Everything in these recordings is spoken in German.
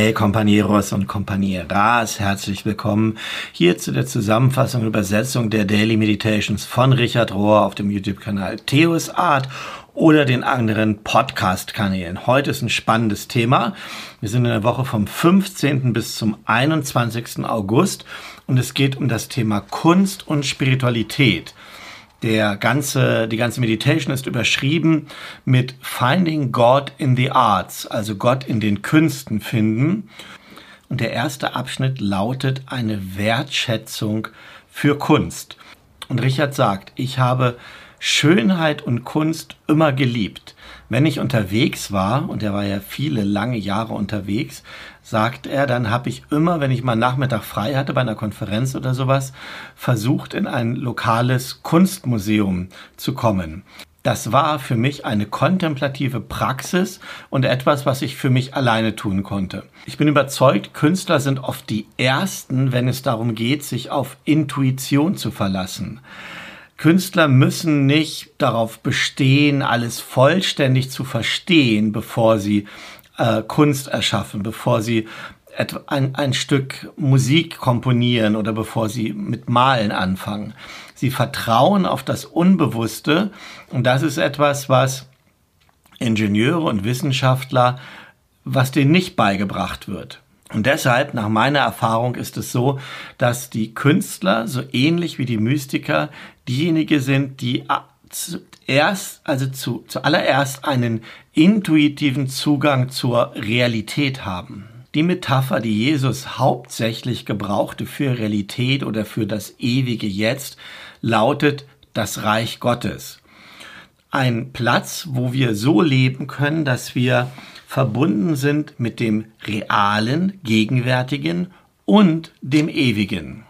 Hey Companeros und Companeras, herzlich willkommen hier zu der Zusammenfassung und Übersetzung der Daily Meditations von Richard Rohr auf dem YouTube-Kanal Theos Art oder den anderen Podcast-Kanälen. Heute ist ein spannendes Thema. Wir sind in der Woche vom 15. bis zum 21. August und es geht um das Thema Kunst und Spiritualität. Der ganze, die ganze Meditation ist überschrieben mit Finding God in the Arts, also Gott in den Künsten finden. Und der erste Abschnitt lautet eine Wertschätzung für Kunst. Und Richard sagt, ich habe Schönheit und Kunst immer geliebt. Wenn ich unterwegs war, und er war ja viele lange Jahre unterwegs, sagt er, dann habe ich immer, wenn ich mal Nachmittag frei hatte bei einer Konferenz oder sowas, versucht in ein lokales Kunstmuseum zu kommen. Das war für mich eine kontemplative Praxis und etwas, was ich für mich alleine tun konnte. Ich bin überzeugt, Künstler sind oft die Ersten, wenn es darum geht, sich auf Intuition zu verlassen. Künstler müssen nicht darauf bestehen, alles vollständig zu verstehen, bevor sie äh, Kunst erschaffen, bevor sie ein, ein Stück Musik komponieren oder bevor sie mit Malen anfangen. Sie vertrauen auf das Unbewusste und das ist etwas, was Ingenieure und Wissenschaftler, was denen nicht beigebracht wird. Und deshalb, nach meiner Erfahrung, ist es so, dass die Künstler, so ähnlich wie die Mystiker, diejenigen sind, die zuerst, also zu, zuallererst einen intuitiven Zugang zur Realität haben. Die Metapher, die Jesus hauptsächlich gebrauchte für Realität oder für das ewige Jetzt, lautet das Reich Gottes. Ein Platz, wo wir so leben können, dass wir verbunden sind mit dem realen, gegenwärtigen und dem ewigen.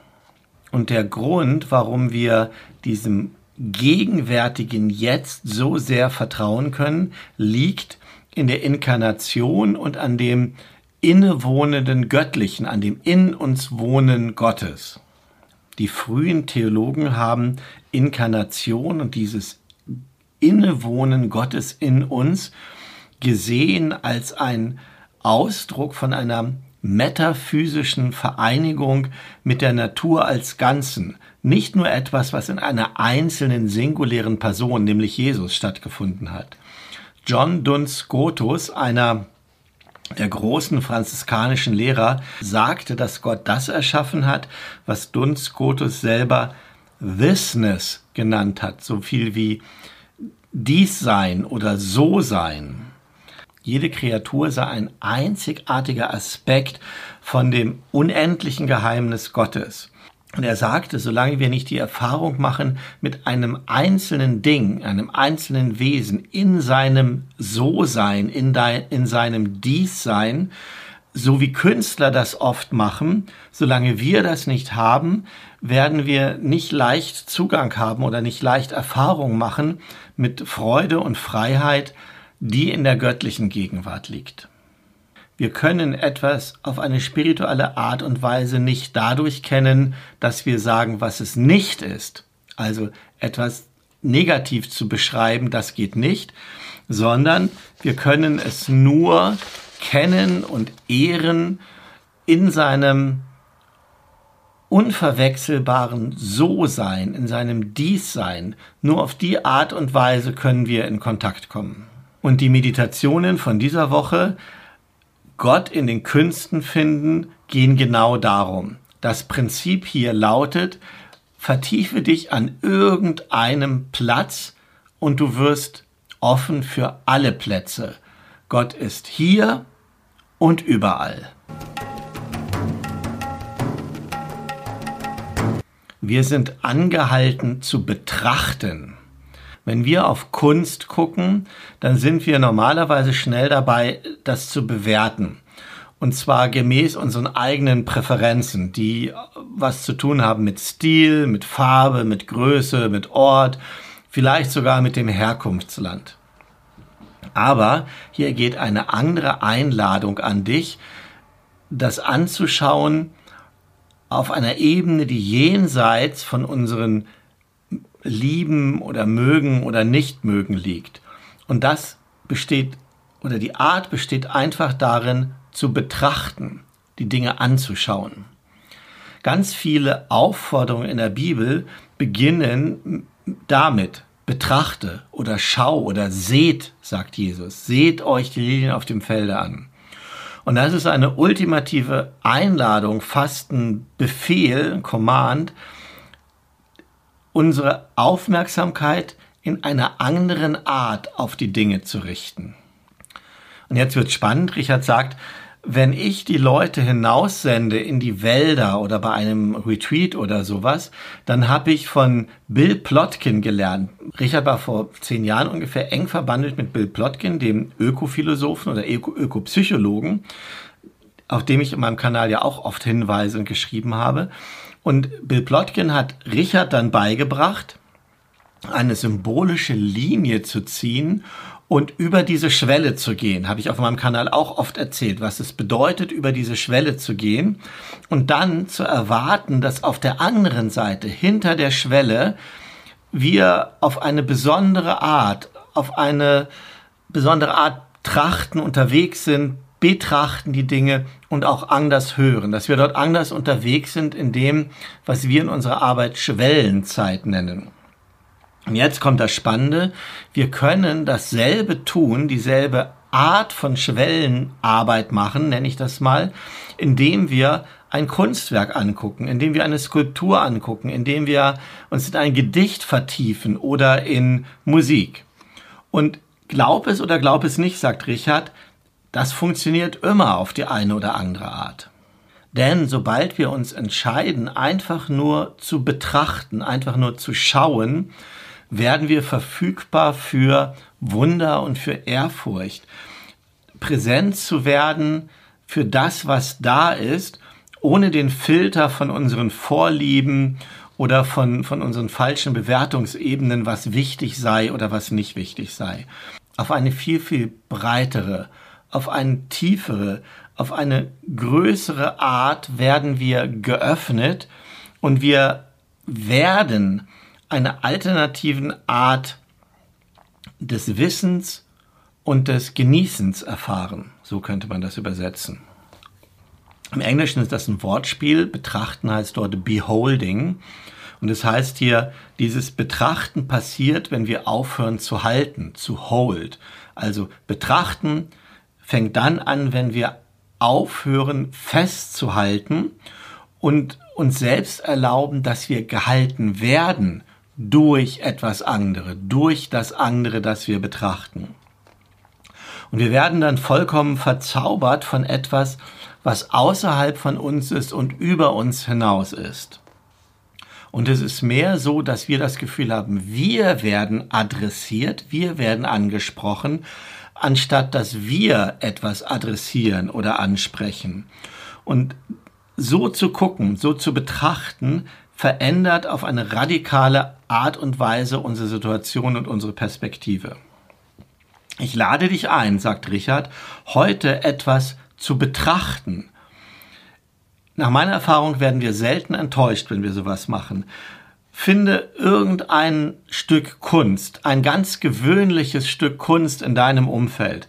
Und der Grund, warum wir diesem gegenwärtigen Jetzt so sehr vertrauen können, liegt in der Inkarnation und an dem innewohnenden Göttlichen, an dem in uns wohnen Gottes. Die frühen Theologen haben Inkarnation und dieses Innewohnen Gottes in uns gesehen als ein Ausdruck von einer metaphysischen Vereinigung mit der Natur als Ganzen. Nicht nur etwas, was in einer einzelnen singulären Person, nämlich Jesus, stattgefunden hat. John Duns Scotus, einer der großen franziskanischen Lehrer, sagte, dass Gott das erschaffen hat, was Duns Scotus selber Thisness genannt hat, so viel wie dies sein oder so sein. Jede Kreatur sei ein einzigartiger Aspekt von dem unendlichen Geheimnis Gottes. Und er sagte, solange wir nicht die Erfahrung machen mit einem einzelnen Ding, einem einzelnen Wesen in seinem So-Sein, in, in seinem Dies-Sein, so wie Künstler das oft machen, solange wir das nicht haben, werden wir nicht leicht Zugang haben oder nicht leicht Erfahrung machen mit Freude und Freiheit, die in der göttlichen Gegenwart liegt. Wir können etwas auf eine spirituelle Art und Weise nicht dadurch kennen, dass wir sagen, was es nicht ist. Also etwas negativ zu beschreiben, das geht nicht, sondern wir können es nur kennen und ehren in seinem unverwechselbaren So-Sein, in seinem Dies-Sein. Nur auf die Art und Weise können wir in Kontakt kommen. Und die Meditationen von dieser Woche, Gott in den Künsten finden, gehen genau darum. Das Prinzip hier lautet, vertiefe dich an irgendeinem Platz und du wirst offen für alle Plätze. Gott ist hier und überall. Wir sind angehalten zu betrachten. Wenn wir auf Kunst gucken, dann sind wir normalerweise schnell dabei, das zu bewerten. Und zwar gemäß unseren eigenen Präferenzen, die was zu tun haben mit Stil, mit Farbe, mit Größe, mit Ort, vielleicht sogar mit dem Herkunftsland. Aber hier geht eine andere Einladung an dich, das anzuschauen auf einer Ebene, die jenseits von unseren lieben oder mögen oder nicht mögen liegt. Und das besteht oder die Art besteht einfach darin, zu betrachten, die Dinge anzuschauen. Ganz viele Aufforderungen in der Bibel beginnen damit, betrachte oder schau oder seht, sagt Jesus, seht euch die Lilien auf dem Felde an. Und das ist eine ultimative Einladung, fast ein Befehl, ein Command, unsere Aufmerksamkeit in einer anderen Art auf die Dinge zu richten. Und jetzt wird spannend. Richard sagt, wenn ich die Leute hinaussende in die Wälder oder bei einem Retreat oder sowas, dann habe ich von Bill Plotkin gelernt. Richard war vor zehn Jahren ungefähr eng verbandelt mit Bill Plotkin, dem Ökophilosophen oder Öko Ökopsychologen, auf dem ich in meinem Kanal ja auch oft hinweise und geschrieben habe. Und Bill Plotkin hat Richard dann beigebracht, eine symbolische Linie zu ziehen und über diese Schwelle zu gehen, habe ich auf meinem Kanal auch oft erzählt, was es bedeutet, über diese Schwelle zu gehen und dann zu erwarten, dass auf der anderen Seite, hinter der Schwelle, wir auf eine besondere Art, auf eine besondere Art trachten, unterwegs sind, betrachten die Dinge und auch anders hören, dass wir dort anders unterwegs sind in dem, was wir in unserer Arbeit Schwellenzeit nennen. Und jetzt kommt das Spannende. Wir können dasselbe tun, dieselbe Art von Schwellenarbeit machen, nenne ich das mal, indem wir ein Kunstwerk angucken, indem wir eine Skulptur angucken, indem wir uns in ein Gedicht vertiefen oder in Musik. Und glaub es oder glaub es nicht, sagt Richard, das funktioniert immer auf die eine oder andere Art. Denn sobald wir uns entscheiden, einfach nur zu betrachten, einfach nur zu schauen, werden wir verfügbar für Wunder und für Ehrfurcht. Präsent zu werden für das, was da ist, ohne den Filter von unseren Vorlieben oder von, von unseren falschen Bewertungsebenen, was wichtig sei oder was nicht wichtig sei. Auf eine viel, viel breitere, auf eine tiefere, auf eine größere Art werden wir geöffnet und wir werden einer alternativen Art des Wissens und des Genießens erfahren. So könnte man das übersetzen. Im Englischen ist das ein Wortspiel. Betrachten heißt dort beholding. Und es das heißt hier, dieses Betrachten passiert, wenn wir aufhören zu halten, zu hold. Also betrachten fängt dann an, wenn wir aufhören festzuhalten und uns selbst erlauben, dass wir gehalten werden durch etwas andere, durch das andere, das wir betrachten. Und wir werden dann vollkommen verzaubert von etwas, was außerhalb von uns ist und über uns hinaus ist. Und es ist mehr so, dass wir das Gefühl haben, wir werden adressiert, wir werden angesprochen, anstatt dass wir etwas adressieren oder ansprechen. Und so zu gucken, so zu betrachten, verändert auf eine radikale Art und Weise unsere Situation und unsere Perspektive. Ich lade dich ein, sagt Richard, heute etwas zu betrachten. Nach meiner Erfahrung werden wir selten enttäuscht, wenn wir sowas machen. Finde irgendein Stück Kunst, ein ganz gewöhnliches Stück Kunst in deinem Umfeld.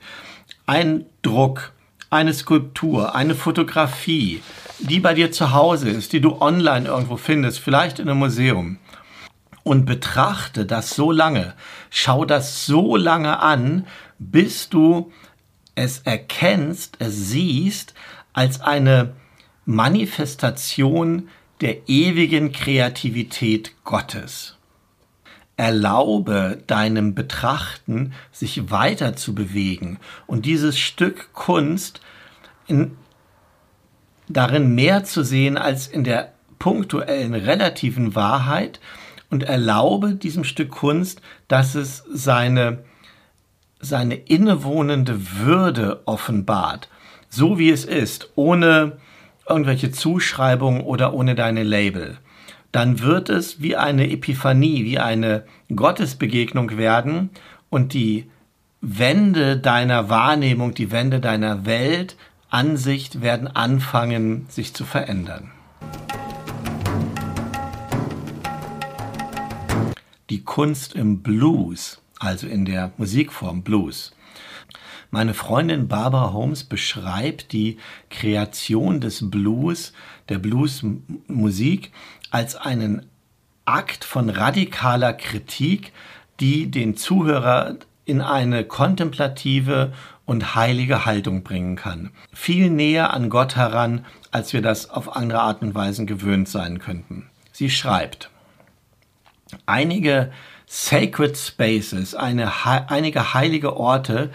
Ein Druck, eine Skulptur, eine Fotografie, die bei dir zu Hause ist, die du online irgendwo findest, vielleicht in einem Museum. Und betrachte das so lange, schau das so lange an, bis du es erkennst, es siehst als eine Manifestation der ewigen Kreativität Gottes. Erlaube deinem Betrachten, sich weiter zu bewegen und dieses Stück Kunst in darin mehr zu sehen als in der punktuellen relativen Wahrheit und erlaube diesem Stück Kunst, dass es seine, seine innewohnende Würde offenbart, so wie es ist, ohne irgendwelche Zuschreibungen oder ohne deine Label. Dann wird es wie eine Epiphanie, wie eine Gottesbegegnung werden und die Wände deiner Wahrnehmung, die Wände deiner Welt Ansicht werden anfangen, sich zu verändern. Die Kunst im Blues, also in der Musikform Blues. Meine Freundin Barbara Holmes beschreibt die Kreation des Blues, der Bluesmusik, als einen Akt von radikaler Kritik, die den Zuhörer in eine kontemplative und heilige Haltung bringen kann. Viel näher an Gott heran, als wir das auf andere Art und Weise gewöhnt sein könnten. Sie schreibt, einige Sacred Spaces, eine, einige heilige Orte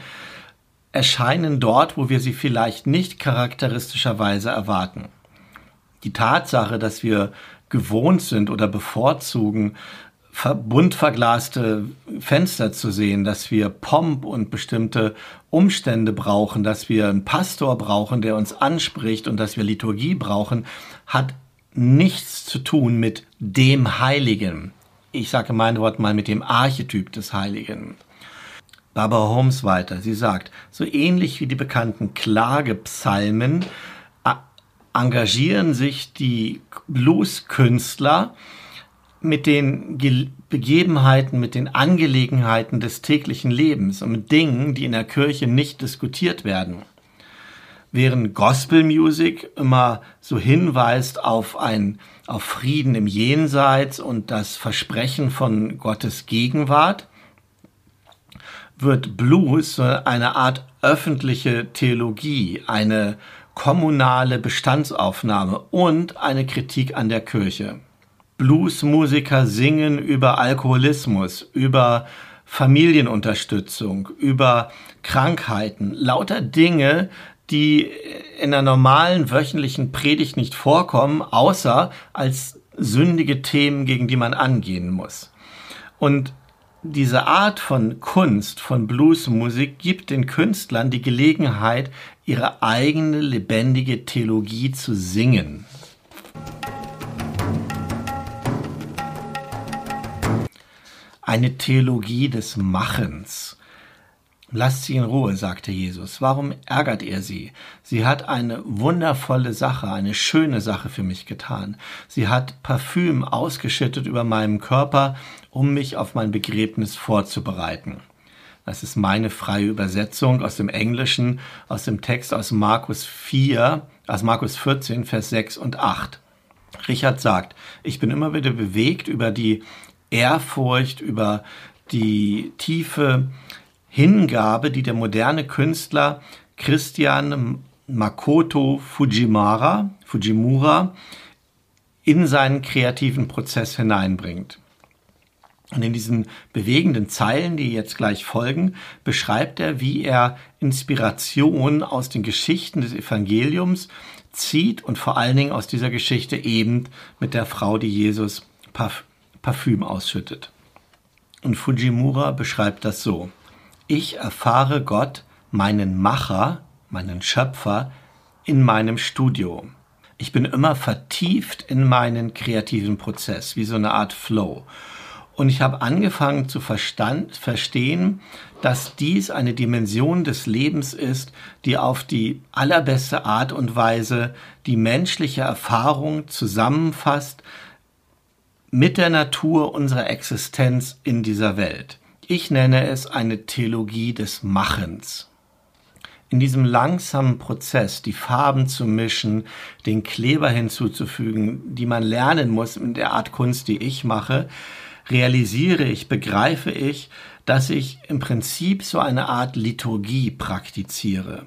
erscheinen dort, wo wir sie vielleicht nicht charakteristischerweise erwarten. Die Tatsache, dass wir gewohnt sind oder bevorzugen, bunt verglaste Fenster zu sehen, dass wir Pomp und bestimmte Umstände brauchen, dass wir einen Pastor brauchen, der uns anspricht und dass wir Liturgie brauchen, hat nichts zu tun mit dem Heiligen ich sage mein Wort mal mit dem Archetyp des Heiligen. Barbara Holmes weiter. Sie sagt, so ähnlich wie die bekannten Klagepsalmen engagieren sich die Blueskünstler mit den Ge Begebenheiten, mit den Angelegenheiten des täglichen Lebens und mit Dingen, die in der Kirche nicht diskutiert werden während Gospel Music immer so hinweist auf ein auf Frieden im Jenseits und das Versprechen von Gottes Gegenwart, wird Blues eine Art öffentliche Theologie, eine kommunale Bestandsaufnahme und eine Kritik an der Kirche. Bluesmusiker singen über Alkoholismus, über Familienunterstützung, über Krankheiten, lauter Dinge, die in der normalen wöchentlichen Predigt nicht vorkommen, außer als sündige Themen, gegen die man angehen muss. Und diese Art von Kunst, von Bluesmusik gibt den Künstlern die Gelegenheit, ihre eigene lebendige Theologie zu singen. Eine Theologie des Machens. Lasst sie in Ruhe, sagte Jesus. Warum ärgert ihr sie? Sie hat eine wundervolle Sache, eine schöne Sache für mich getan. Sie hat Parfüm ausgeschüttet über meinem Körper, um mich auf mein Begräbnis vorzubereiten. Das ist meine freie Übersetzung aus dem Englischen, aus dem Text aus Markus 4, aus Markus 14, Vers 6 und 8. Richard sagt, ich bin immer wieder bewegt über die Ehrfurcht, über die tiefe Hingabe, die der moderne Künstler Christian Makoto Fujimura, Fujimura in seinen kreativen Prozess hineinbringt. Und in diesen bewegenden Zeilen, die jetzt gleich folgen, beschreibt er, wie er Inspiration aus den Geschichten des Evangeliums zieht und vor allen Dingen aus dieser Geschichte eben mit der Frau, die Jesus Parfüm ausschüttet. Und Fujimura beschreibt das so. Ich erfahre Gott, meinen Macher, meinen Schöpfer, in meinem Studio. Ich bin immer vertieft in meinen kreativen Prozess, wie so eine Art Flow. Und ich habe angefangen zu verstand, verstehen, dass dies eine Dimension des Lebens ist, die auf die allerbeste Art und Weise die menschliche Erfahrung zusammenfasst mit der Natur unserer Existenz in dieser Welt. Ich nenne es eine Theologie des Machens. In diesem langsamen Prozess, die Farben zu mischen, den Kleber hinzuzufügen, die man lernen muss in der Art Kunst, die ich mache, realisiere ich, begreife ich, dass ich im Prinzip so eine Art Liturgie praktiziere.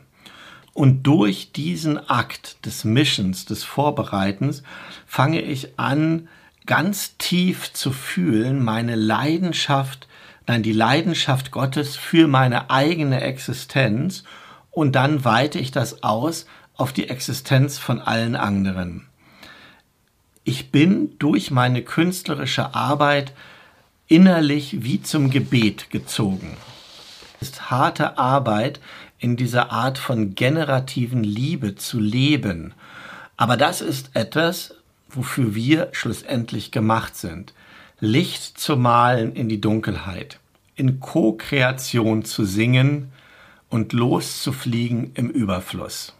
Und durch diesen Akt des Mischens, des Vorbereitens, fange ich an, ganz tief zu fühlen, meine Leidenschaft nein, die Leidenschaft Gottes für meine eigene Existenz und dann weite ich das aus auf die Existenz von allen anderen. Ich bin durch meine künstlerische Arbeit innerlich wie zum Gebet gezogen. Es ist harte Arbeit, in dieser Art von generativen Liebe zu leben. Aber das ist etwas, wofür wir schlussendlich gemacht sind. Licht zu malen in die Dunkelheit, in Co-Kreation zu singen und loszufliegen im Überfluss.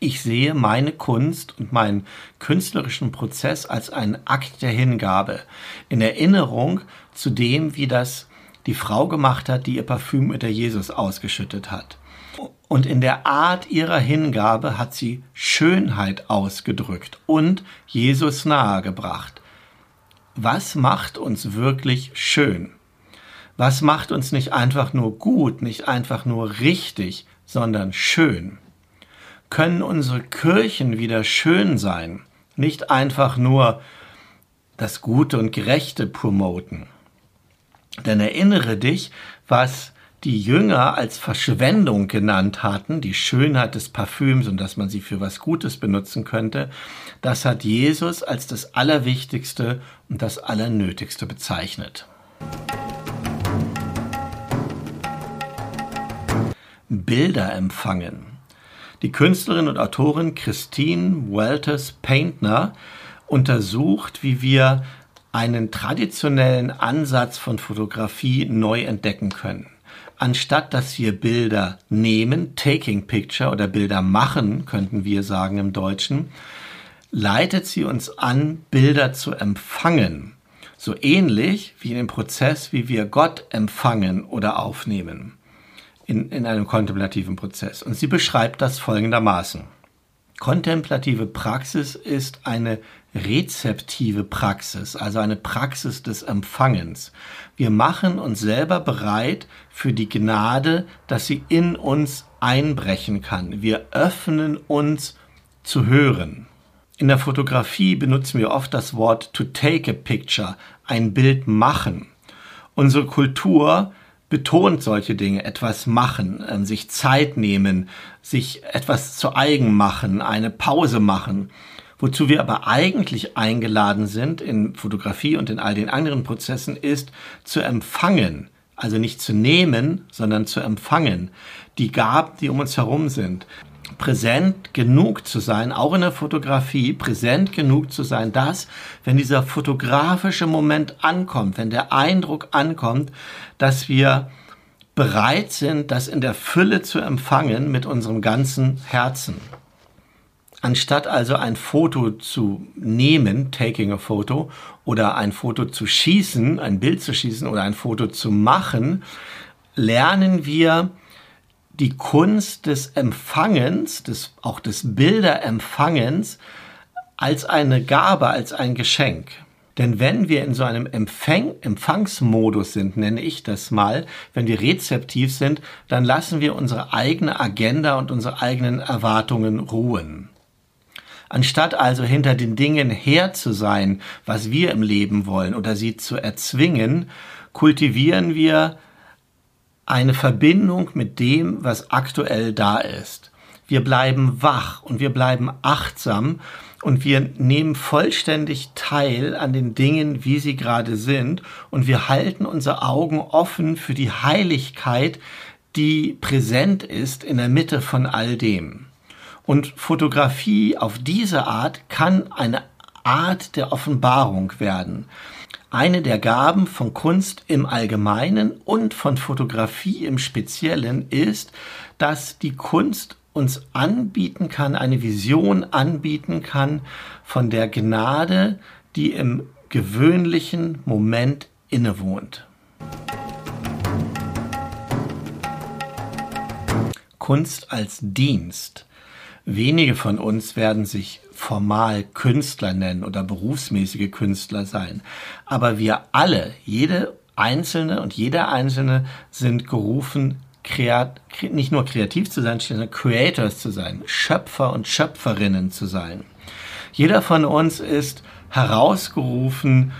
Ich sehe meine Kunst und meinen künstlerischen Prozess als einen Akt der Hingabe, in Erinnerung zu dem, wie das die Frau gemacht hat, die ihr Parfüm mit der Jesus ausgeschüttet hat. Und in der Art ihrer Hingabe hat sie Schönheit ausgedrückt und Jesus nahegebracht. Was macht uns wirklich schön? Was macht uns nicht einfach nur gut, nicht einfach nur richtig, sondern schön? Können unsere Kirchen wieder schön sein, nicht einfach nur das Gute und Gerechte promoten? Denn erinnere dich, was die Jünger als Verschwendung genannt hatten, die Schönheit des Parfüms und dass man sie für was Gutes benutzen könnte, das hat Jesus als das Allerwichtigste und das Allernötigste bezeichnet. Bilder empfangen. Die Künstlerin und Autorin Christine Walters Paintner untersucht, wie wir einen traditionellen Ansatz von Fotografie neu entdecken können. Anstatt dass wir Bilder nehmen, taking picture oder Bilder machen, könnten wir sagen im Deutschen, leitet sie uns an, Bilder zu empfangen. So ähnlich wie in dem Prozess, wie wir Gott empfangen oder aufnehmen. In, in einem kontemplativen Prozess. Und sie beschreibt das folgendermaßen. Kontemplative Praxis ist eine rezeptive Praxis, also eine Praxis des Empfangens. Wir machen uns selber bereit für die Gnade, dass sie in uns einbrechen kann. Wir öffnen uns zu hören. In der Fotografie benutzen wir oft das Wort to take a picture, ein Bild machen. Unsere Kultur betont solche Dinge, etwas machen, ähm, sich Zeit nehmen, sich etwas zu eigen machen, eine Pause machen. Wozu wir aber eigentlich eingeladen sind in Fotografie und in all den anderen Prozessen ist zu empfangen, also nicht zu nehmen, sondern zu empfangen, die Gaben, die um uns herum sind präsent genug zu sein, auch in der Fotografie, präsent genug zu sein, dass, wenn dieser fotografische Moment ankommt, wenn der Eindruck ankommt, dass wir bereit sind, das in der Fülle zu empfangen mit unserem ganzen Herzen. Anstatt also ein Foto zu nehmen, taking a photo, oder ein Foto zu schießen, ein Bild zu schießen oder ein Foto zu machen, lernen wir die Kunst des Empfangens, des, auch des Bilderempfangens als eine Gabe, als ein Geschenk. Denn wenn wir in so einem Empfäng Empfangsmodus sind, nenne ich das mal, wenn wir rezeptiv sind, dann lassen wir unsere eigene Agenda und unsere eigenen Erwartungen ruhen. Anstatt also hinter den Dingen her zu sein, was wir im Leben wollen oder sie zu erzwingen, kultivieren wir eine Verbindung mit dem, was aktuell da ist. Wir bleiben wach und wir bleiben achtsam und wir nehmen vollständig teil an den Dingen, wie sie gerade sind und wir halten unsere Augen offen für die Heiligkeit, die präsent ist in der Mitte von all dem. Und Fotografie auf diese Art kann eine Art der Offenbarung werden eine der Gaben von Kunst im Allgemeinen und von Fotografie im Speziellen ist, dass die Kunst uns anbieten kann, eine Vision anbieten kann von der Gnade, die im gewöhnlichen Moment innewohnt. Kunst als Dienst. Wenige von uns werden sich formal Künstler nennen oder berufsmäßige Künstler sein. Aber wir alle, jede Einzelne und jeder Einzelne sind gerufen, kreat, nicht nur kreativ zu sein, sondern Creators zu sein, Schöpfer und Schöpferinnen zu sein. Jeder von uns ist herausgerufen,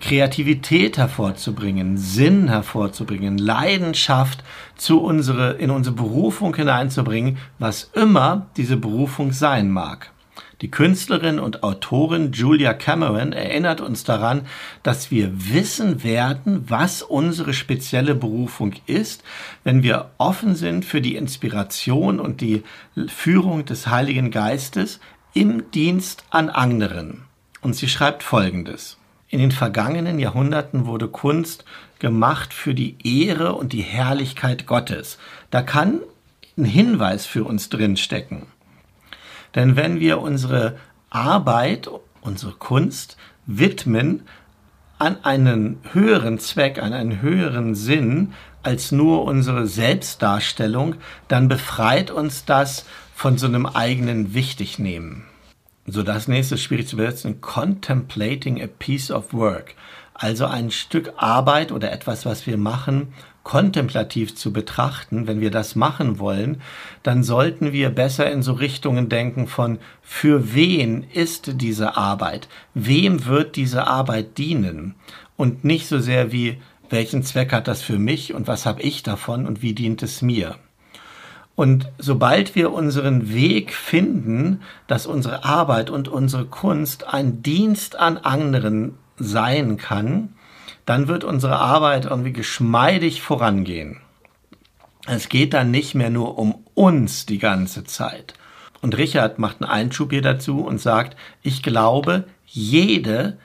Kreativität hervorzubringen, Sinn hervorzubringen, Leidenschaft zu unsere, in unsere Berufung hineinzubringen, was immer diese Berufung sein mag. Die Künstlerin und Autorin Julia Cameron erinnert uns daran, dass wir wissen werden, was unsere spezielle Berufung ist, wenn wir offen sind für die Inspiration und die Führung des Heiligen Geistes im Dienst an anderen. Und sie schreibt Folgendes. In den vergangenen Jahrhunderten wurde Kunst gemacht für die Ehre und die Herrlichkeit Gottes. Da kann ein Hinweis für uns drinstecken. Denn wenn wir unsere Arbeit, unsere Kunst widmen an einen höheren Zweck, an einen höheren Sinn als nur unsere Selbstdarstellung, dann befreit uns das von so einem eigenen Wichtignehmen. So, das nächste schwierig zu übersetzen, contemplating a piece of work. Also ein Stück Arbeit oder etwas, was wir machen, kontemplativ zu betrachten, wenn wir das machen wollen, dann sollten wir besser in so Richtungen denken von, für wen ist diese Arbeit? Wem wird diese Arbeit dienen? Und nicht so sehr wie, welchen Zweck hat das für mich und was habe ich davon und wie dient es mir? Und sobald wir unseren Weg finden, dass unsere Arbeit und unsere Kunst ein Dienst an anderen sein kann, dann wird unsere Arbeit irgendwie geschmeidig vorangehen. Es geht dann nicht mehr nur um uns die ganze Zeit. Und Richard macht einen Einschub hier dazu und sagt, ich glaube, jede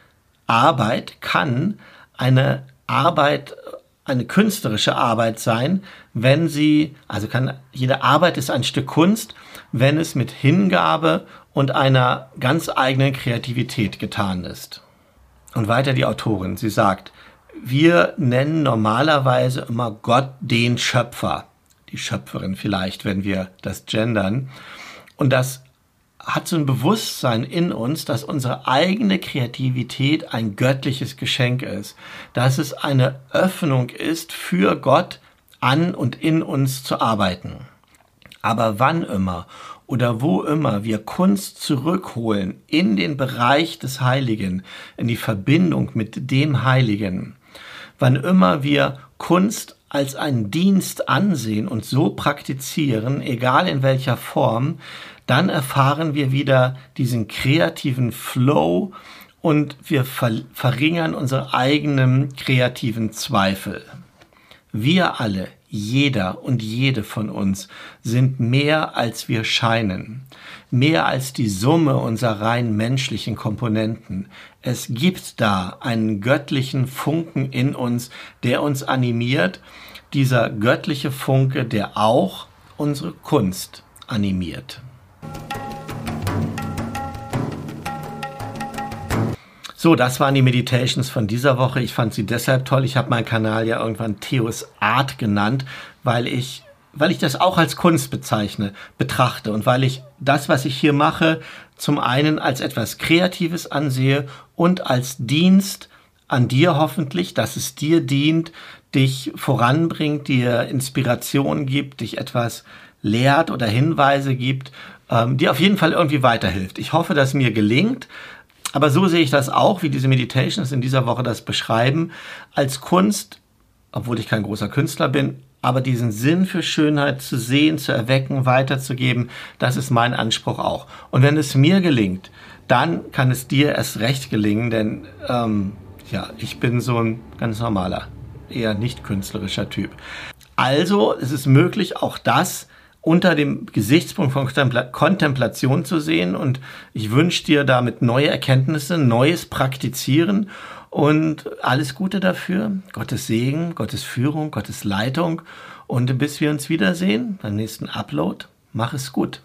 Arbeit kann eine Arbeit, eine künstlerische Arbeit sein, wenn sie, also kann, jede Arbeit ist ein Stück Kunst, wenn es mit Hingabe und einer ganz eigenen Kreativität getan ist. Und weiter die Autorin, sie sagt, wir nennen normalerweise immer Gott den Schöpfer, die Schöpferin vielleicht, wenn wir das gendern. Und das hat so ein Bewusstsein in uns, dass unsere eigene Kreativität ein göttliches Geschenk ist, dass es eine Öffnung ist für Gott an und in uns zu arbeiten. Aber wann immer oder wo immer wir Kunst zurückholen in den Bereich des Heiligen, in die Verbindung mit dem Heiligen, wann immer wir Kunst als einen Dienst ansehen und so praktizieren, egal in welcher Form, dann erfahren wir wieder diesen kreativen Flow und wir verringern unsere eigenen kreativen Zweifel. Wir alle, jeder und jede von uns sind mehr als wir scheinen, mehr als die Summe unserer rein menschlichen Komponenten. Es gibt da einen göttlichen Funken in uns, der uns animiert, dieser göttliche Funke, der auch unsere Kunst animiert. So, das waren die Meditations von dieser Woche. Ich fand sie deshalb toll. Ich habe meinen Kanal ja irgendwann Theos Art genannt, weil ich weil ich das auch als Kunst bezeichne, betrachte. Und weil ich das, was ich hier mache, zum einen als etwas Kreatives ansehe und als Dienst an dir hoffentlich, dass es dir dient, dich voranbringt, dir Inspiration gibt, dich etwas lehrt oder Hinweise gibt, ähm, die auf jeden Fall irgendwie weiterhilft. Ich hoffe, dass mir gelingt, aber so sehe ich das auch, wie diese Meditations in dieser Woche das beschreiben, als Kunst, obwohl ich kein großer Künstler bin, aber diesen Sinn für Schönheit zu sehen, zu erwecken, weiterzugeben, das ist mein Anspruch auch. Und wenn es mir gelingt, dann kann es dir erst recht gelingen, denn ähm, ja, ich bin so ein ganz normaler, eher nicht künstlerischer Typ. Also es ist möglich, auch das unter dem Gesichtspunkt von Kontemplation zu sehen. Und ich wünsche dir damit neue Erkenntnisse, neues Praktizieren und alles Gute dafür. Gottes Segen, Gottes Führung, Gottes Leitung. Und bis wir uns wiedersehen beim nächsten Upload, mach es gut.